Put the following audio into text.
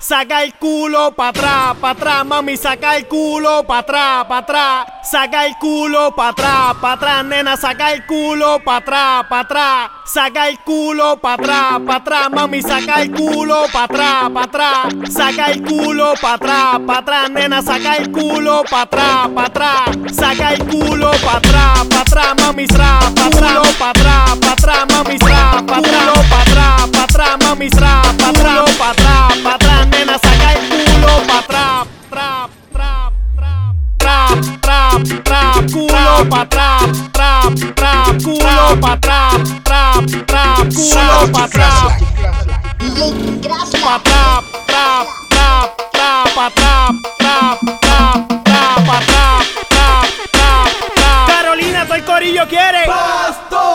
saca el culo pa' atrás, pa' atrás, mami, saca el culo pa' atrás, pa' atrás, saca el culo pa' atrás, pa' atrás, nena, saca el culo pa' atrás, pa' atrás, saca el culo pa' atrás, pa' atrás, mami, saca el culo pa' atrás, pa' atrás, saca el culo pa' atrás, pa' atrás, nena, saca el culo pa' atrás, pa' atrás, saca el culo Pa' trap, trap, trap, culo pa' trap. Pa' trap, trap, trap, trap, pa' trap, trap, trap, trap, trap, trap, trap. Carolina, soy corillo, quiere. Pasto.